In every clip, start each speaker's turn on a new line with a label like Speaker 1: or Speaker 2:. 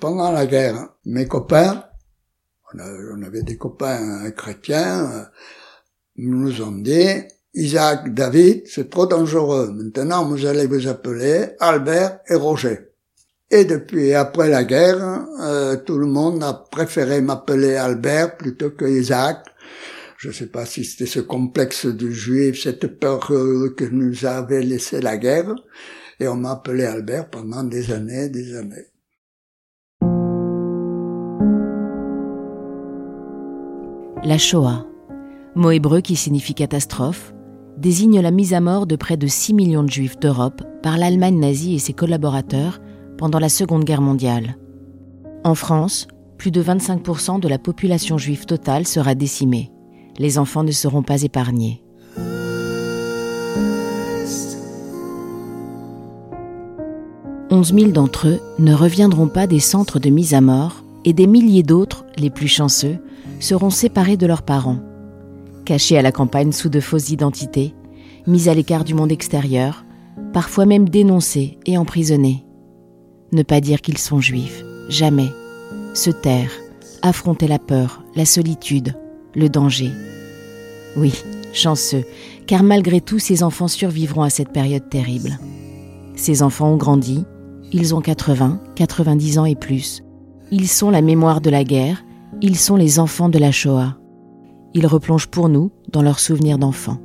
Speaker 1: Pendant la guerre, mes copains, on avait des copains chrétiens, nous ont dit, Isaac, David, c'est trop dangereux. Maintenant, vous allez vous appeler Albert et Roger. Et depuis après la guerre, euh, tout le monde a préféré m'appeler Albert plutôt que Isaac. Je ne sais pas si c'était ce complexe du juif, cette peur que nous avait laissé la guerre. Et on m'a appelé Albert pendant des années, des années.
Speaker 2: La Shoah, mot hébreu qui signifie catastrophe, désigne la mise à mort de près de 6 millions de juifs d'Europe par l'Allemagne nazie et ses collaborateurs pendant la Seconde Guerre mondiale. En France, plus de 25% de la population juive totale sera décimée. Les enfants ne seront pas épargnés. Onze mille d'entre eux ne reviendront pas des centres de mise à mort et des milliers d'autres, les plus chanceux, seront séparés de leurs parents. Cachés à la campagne sous de fausses identités, mis à l'écart du monde extérieur, parfois même dénoncés et emprisonnés. Ne pas dire qu'ils sont juifs, jamais. Se taire, affronter la peur, la solitude, le danger. Oui, chanceux, car malgré tout, ces enfants survivront à cette période terrible. Ces enfants ont grandi, ils ont 80, 90 ans et plus. Ils sont la mémoire de la guerre, ils sont les enfants de la Shoah. Ils replongent pour nous dans leurs souvenirs d'enfants.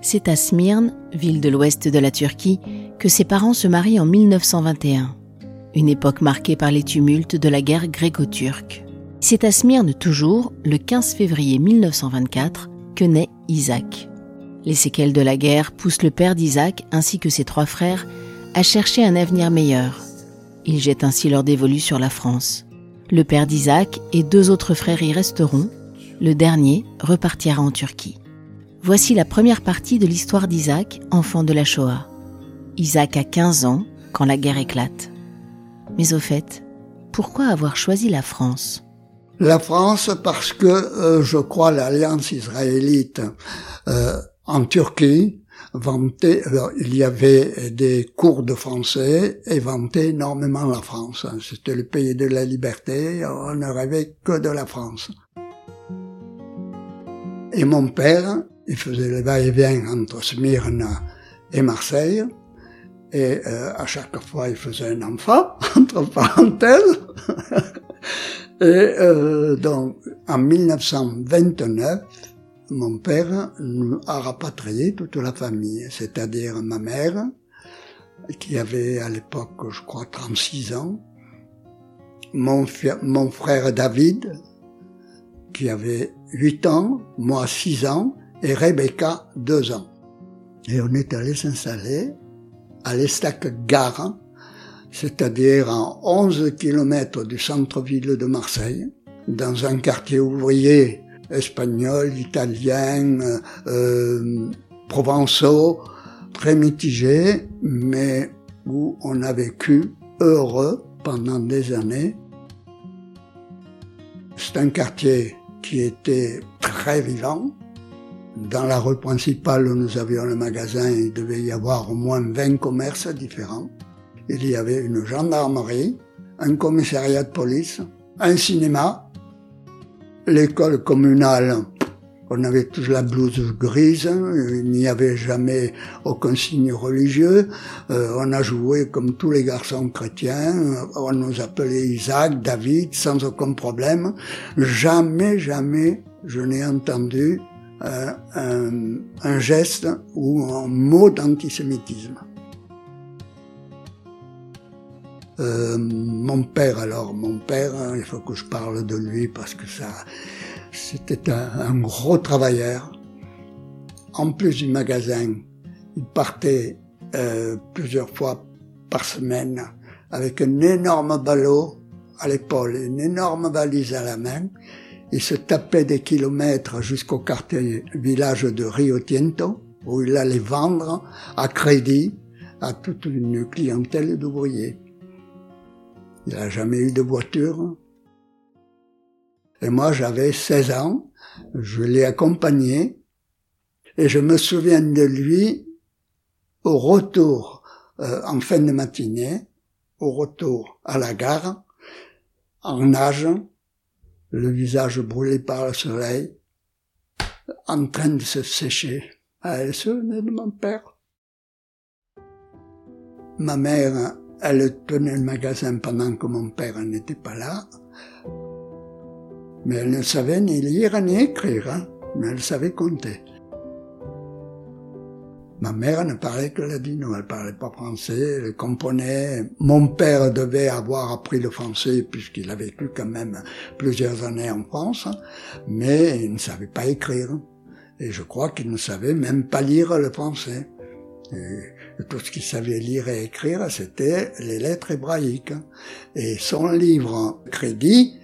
Speaker 2: C'est à Smyrne, ville de l'ouest de la Turquie, que ses parents se marient en 1921, une époque marquée par les tumultes de la guerre gréco-turque. C'est à Smyrne toujours, le 15 février 1924, que naît Isaac. Les séquelles de la guerre poussent le père d'Isaac ainsi que ses trois frères à chercher un avenir meilleur. Ils jettent ainsi leur dévolu sur la France. Le père d'Isaac et deux autres frères y resteront. Le dernier repartira en Turquie. Voici la première partie de l'histoire d'Isaac, enfant de la Shoah. Isaac a 15 ans quand la guerre éclate. Mais au fait, pourquoi avoir choisi la France?
Speaker 1: La France parce que euh, je crois l'alliance israélite euh, en Turquie il y avait des cours de français et vantait énormément la France. C'était le pays de la liberté, on ne rêvait que de la France. Et mon père il faisait le va-et-vient entre Smyrne et Marseille. Et euh, à chaque fois, il faisait un enfant, entre parenthèses. et euh, donc, en 1929, mon père a rapatrié toute la famille, c'est-à-dire ma mère, qui avait à l'époque, je crois, 36 ans, mon, mon frère David, qui avait 8 ans, moi 6 ans, et Rebecca, deux ans. Et on est allé s'installer à l'Estac-Gare, c'est-à-dire à 11 kilomètres du centre-ville de Marseille, dans un quartier ouvrier espagnol, italien, euh, provençaux, très mitigé, mais où on a vécu heureux pendant des années. C'est un quartier qui était très vivant, dans la rue principale où nous avions le magasin, il devait y avoir au moins 20 commerces différents. Il y avait une gendarmerie, un commissariat de police, un cinéma, l'école communale. On avait tous la blouse grise, il n'y avait jamais aucun signe religieux. Euh, on a joué comme tous les garçons chrétiens, on nous appelait Isaac, David, sans aucun problème. Jamais, jamais je n'ai entendu un, un, geste ou un mot d'antisémitisme. Euh, mon père, alors, mon père, hein, il faut que je parle de lui parce que ça, c'était un, gros travailleur. En plus du magasin, il partait euh, plusieurs fois par semaine avec un énorme ballot à l'épaule, une énorme valise à la main, il se tapait des kilomètres jusqu'au quartier village de Rio Tiento, où il allait vendre à crédit à toute une clientèle d'ouvriers. Il n'a jamais eu de voiture. Et moi, j'avais 16 ans, je l'ai accompagné, et je me souviens de lui au retour euh, en fin de matinée, au retour à la gare, en nage, le visage brûlé par le soleil, en train de se sécher. Ah, elle se de mon père. Ma mère, elle tenait le magasin pendant que mon père n'était pas là. Mais elle ne savait ni lire ni écrire, hein. mais elle savait compter. Ma mère ne parlait que ladino, elle parlait pas français, elle comprenait. Mon père devait avoir appris le français puisqu'il a vécu quand même plusieurs années en France, mais il ne savait pas écrire. Et je crois qu'il ne savait même pas lire le français. Tout ce qu'il savait lire et écrire, c'était les lettres hébraïques. Et son livre crédit,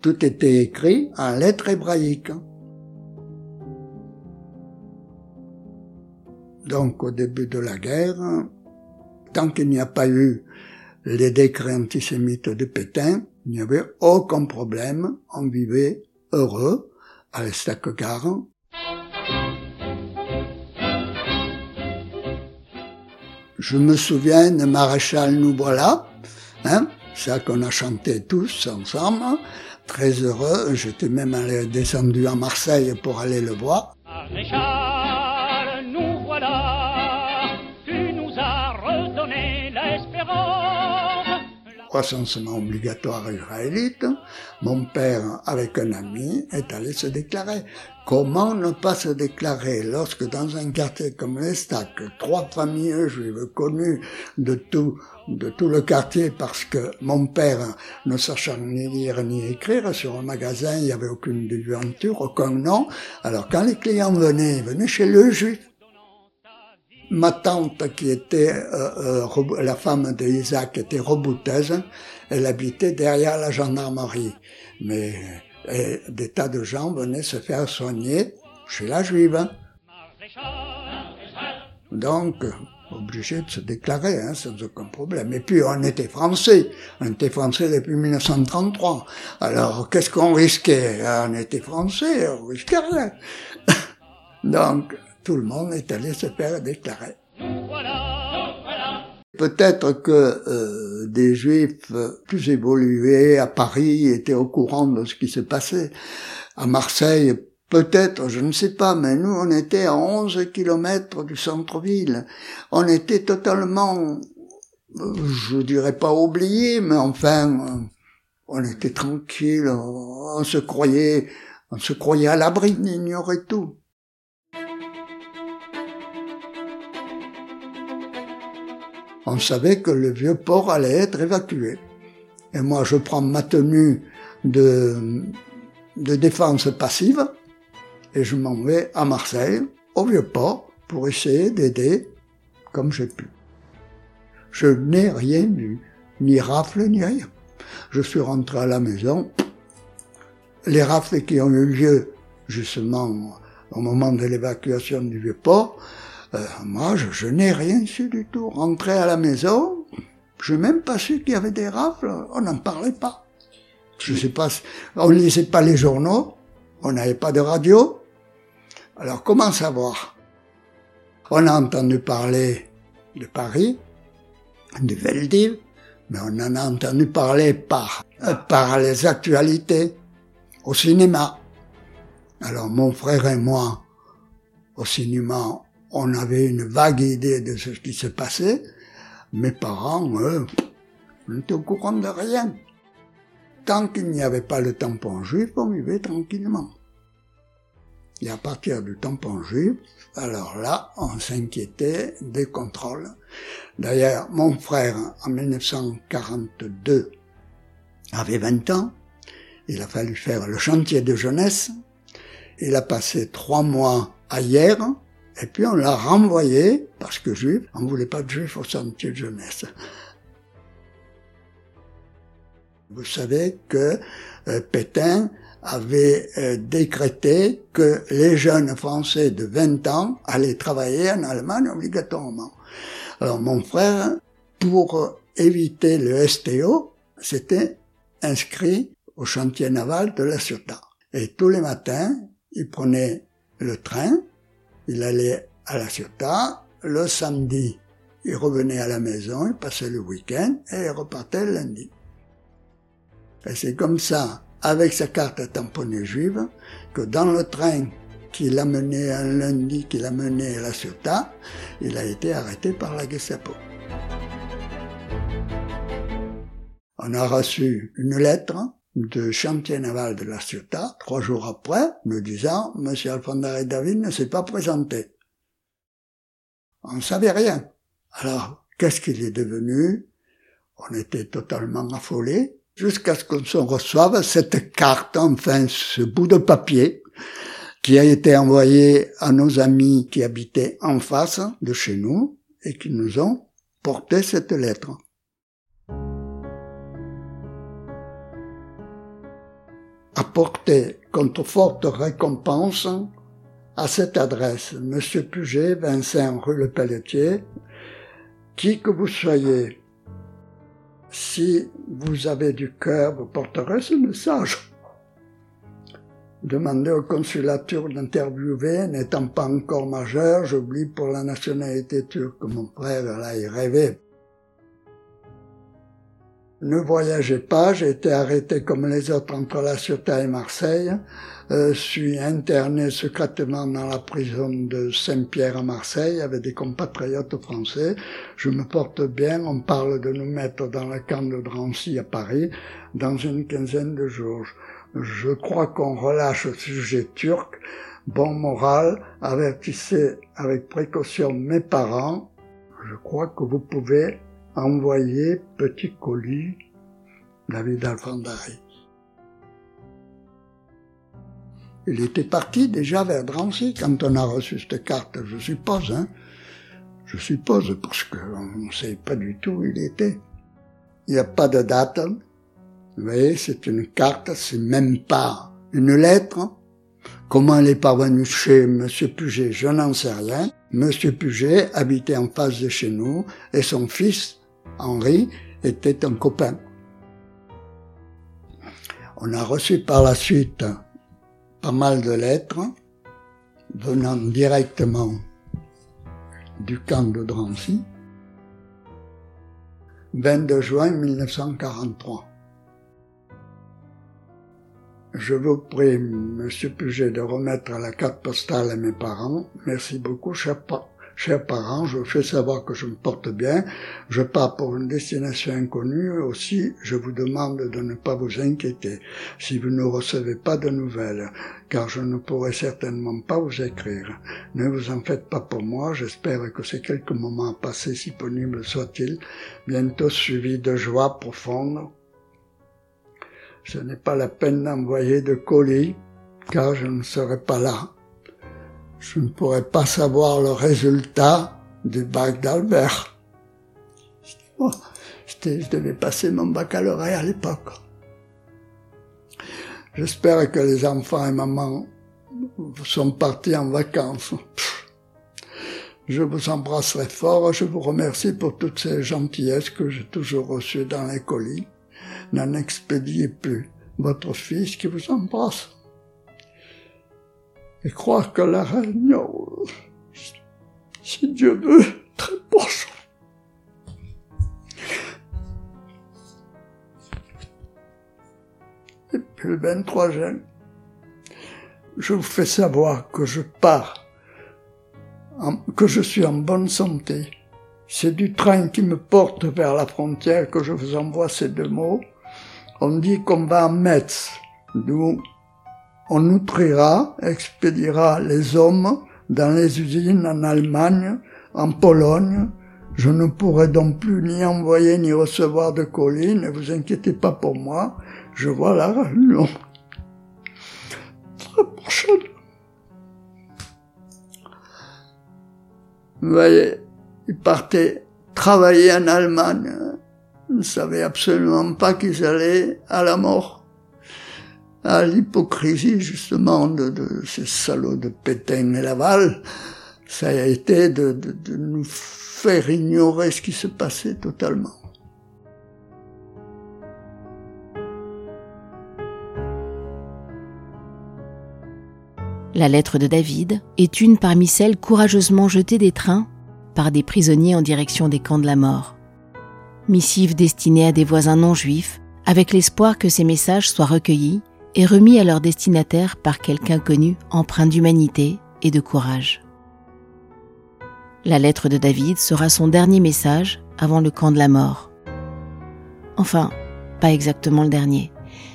Speaker 1: tout était écrit en lettres hébraïques. Donc au début de la guerre, tant qu'il n'y a pas eu les décrets antisémites de Pétain, il n'y avait aucun problème, on vivait heureux à l'Estaque-Gare. Je me souviens de Maréchal Nous voilà, hein, ça qu'on a chanté tous ensemble, très heureux. J'étais même allé, descendu à Marseille pour aller le voir. Recensement obligatoire israélite. Mon père, avec un ami, est allé se déclarer. Comment ne pas se déclarer lorsque dans un quartier comme l'Estac, trois familles juives connues de tout, de tout le quartier parce que mon père, ne sachant ni lire ni écrire, sur un magasin, il n'y avait aucune devanture, aucun nom. Alors quand les clients venaient, ils venaient chez le juif. Ma tante, qui était euh, euh, la femme d'Isaac, était rebouteuse. Elle habitait derrière la gendarmerie. Mais et des tas de gens venaient se faire soigner chez la juive. Donc, obligé de se déclarer, hein, sans aucun problème. Et puis, on était français. On était français depuis 1933. Alors, qu'est-ce qu'on risquait? On était français, on risquait rien. Donc, tout le monde est allé se faire déclarer. Peut-être que euh, des juifs plus évolués à Paris étaient au courant de ce qui se passait. À Marseille, peut-être, je ne sais pas, mais nous, on était à 11 kilomètres du centre-ville. On était totalement, je dirais pas oubliés, mais enfin, on était tranquille, on se croyait, on se croyait à l'abri, d'ignorer tout. On savait que le vieux port allait être évacué. Et moi, je prends ma tenue de, défense passive et je m'en vais à Marseille, au vieux port, pour essayer d'aider comme j'ai pu. Je n'ai rien vu, ni rafle, ni rien. Je suis rentré à la maison. Les rafles qui ont eu lieu, justement, au moment de l'évacuation du vieux port, euh, moi, je, n'ai rien su du tout. Rentré à la maison, je n'ai même pas su qu'il y avait des rafles. On n'en parlait pas. Je sais pas, on lisait pas les journaux, on n'avait pas de radio. Alors comment savoir? On a entendu parler de Paris, de Veldiv, mais on en a entendu parler par, euh, par les actualités, au cinéma. Alors mon frère et moi, au cinéma, on avait une vague idée de ce qui se passait. Mes parents, eux, n'étaient au courant de rien. Tant qu'il n'y avait pas le tampon juif, on vivait tranquillement. Et à partir du tampon juif, alors là, on s'inquiétait des contrôles. D'ailleurs, mon frère, en 1942, avait 20 ans. Il a fallu faire le chantier de jeunesse. Il a passé trois mois à Hier, et puis on l'a renvoyé, parce que juif, on ne voulait pas de juif au sentier de jeunesse. Vous savez que euh, Pétain avait euh, décrété que les jeunes Français de 20 ans allaient travailler en Allemagne obligatoirement. Alors mon frère, pour éviter le STO, s'était inscrit au chantier naval de la Ciotat. Et tous les matins, il prenait le train il allait à la Ciotat. Le samedi, il revenait à la maison, il passait le week-end et il repartait le lundi. Et c'est comme ça, avec sa carte tamponnée juive, que dans le train qui l'a mené un lundi, qui l'a mené à la Ciotat, il a été arrêté par la Gestapo. On a reçu une lettre de chantier naval de la Ciotat, trois jours après, nous disant, Monsieur Alphonse David ne s'est pas présenté. On ne savait rien. Alors, qu'est-ce qu'il est devenu? On était totalement affolés jusqu'à ce qu'on reçoive cette carte, enfin ce bout de papier qui a été envoyé à nos amis qui habitaient en face de chez nous et qui nous ont porté cette lettre. Apporté contre forte récompense à cette adresse, Monsieur Puget, Vincent rue Le Pelletier, qui que vous soyez, si vous avez du cœur, vous porterez ce message. Demandez au consulature d'interviewer, n'étant pas encore majeur, j'oublie pour la nationalité turque. Mon frère, là, il rêvait ne voyagez pas, j'ai été arrêté comme les autres entre La Ciotat et Marseille, euh, suis interné secrètement dans la prison de Saint-Pierre à Marseille avec des compatriotes français. Je me porte bien, on parle de nous mettre dans le camp de Drancy à Paris dans une quinzaine de jours. Je crois qu'on relâche le sujet turc. Bon moral, avertissez avec précaution mes parents. Je crois que vous pouvez envoyé petit colis David Alfandari. Il était parti déjà vers Drancy quand on a reçu cette carte, je suppose, hein. Je suppose, parce qu'on ne sait pas du tout où il était. Il n'y a pas de date. Vous voyez, c'est une carte, c'est même pas une lettre. Comment elle est parvenue chez Monsieur Puget, je n'en sais rien. Monsieur Puget habitait en face de chez nous et son fils Henri était un copain. On a reçu par la suite pas mal de lettres venant directement du camp de Drancy. 22 juin 1943. Je vous prie, Monsieur Puget, de remettre la carte postale à mes parents. Merci beaucoup, cher, Chers parents, je vous fais savoir que je me porte bien. Je pars pour une destination inconnue. Aussi, je vous demande de ne pas vous inquiéter si vous ne recevez pas de nouvelles, car je ne pourrai certainement pas vous écrire. Ne vous en faites pas pour moi. J'espère que ces quelques moments à passer, si pénibles soient-ils, bientôt suivis de joie profonde. Ce n'est pas la peine d'envoyer de colis, car je ne serai pas là je ne pourrais pas savoir le résultat du bac d'Albert. je devais passer mon baccalauréat à l'époque. J'espère que les enfants et maman sont partis en vacances. Je vous embrasserai fort, je vous remercie pour toutes ces gentillesses que j'ai toujours reçues dans les colis. N'en expédiez plus. Votre fils qui vous embrasse et croire que la réunion, si Dieu veut, très proche. Et puis le 23 juin, je vous fais savoir que je pars, que je suis en bonne santé. C'est du train qui me porte vers la frontière que je vous envoie ces deux mots. On dit qu'on va à Metz, d'où on nutrira, expédiera les hommes dans les usines en Allemagne, en Pologne. Je ne pourrai donc plus ni envoyer ni recevoir de colis, ne vous inquiétez pas pour moi, je vois la réunion. Très prochaine. Vous voyez, ils partaient travailler en Allemagne. Ils ne savaient absolument pas qu'ils allaient à la mort à l'hypocrisie justement de, ces salauds de Pétain et Laval, ça a été de, de nous faire ignorer ce qui se passait totalement.
Speaker 2: La lettre de David est une parmi celles courageusement jetées des trains par des prisonniers en direction des camps de la mort. Missive destinée à des voisins non juifs, avec l'espoir que ces messages soient recueillis et remis à leur destinataire par quelqu'un connu empreint d'humanité et de courage. La lettre de David sera son dernier message avant le camp de la mort. Enfin, pas exactement le dernier,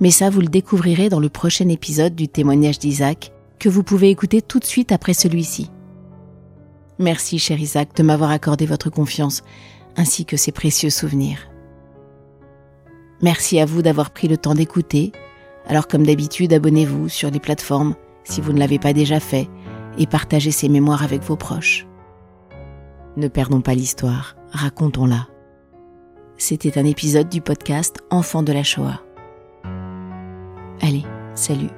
Speaker 2: mais ça vous le découvrirez dans le prochain épisode du témoignage d'Isaac que vous pouvez écouter tout de suite après celui-ci. Merci cher Isaac de m'avoir accordé votre confiance ainsi que ces précieux souvenirs. Merci à vous d'avoir pris le temps d'écouter. Alors comme d'habitude, abonnez-vous sur les plateformes si vous ne l'avez pas déjà fait et partagez ces mémoires avec vos proches. Ne perdons pas l'histoire, racontons-la. C'était un épisode du podcast Enfants de la Shoah. Allez, salut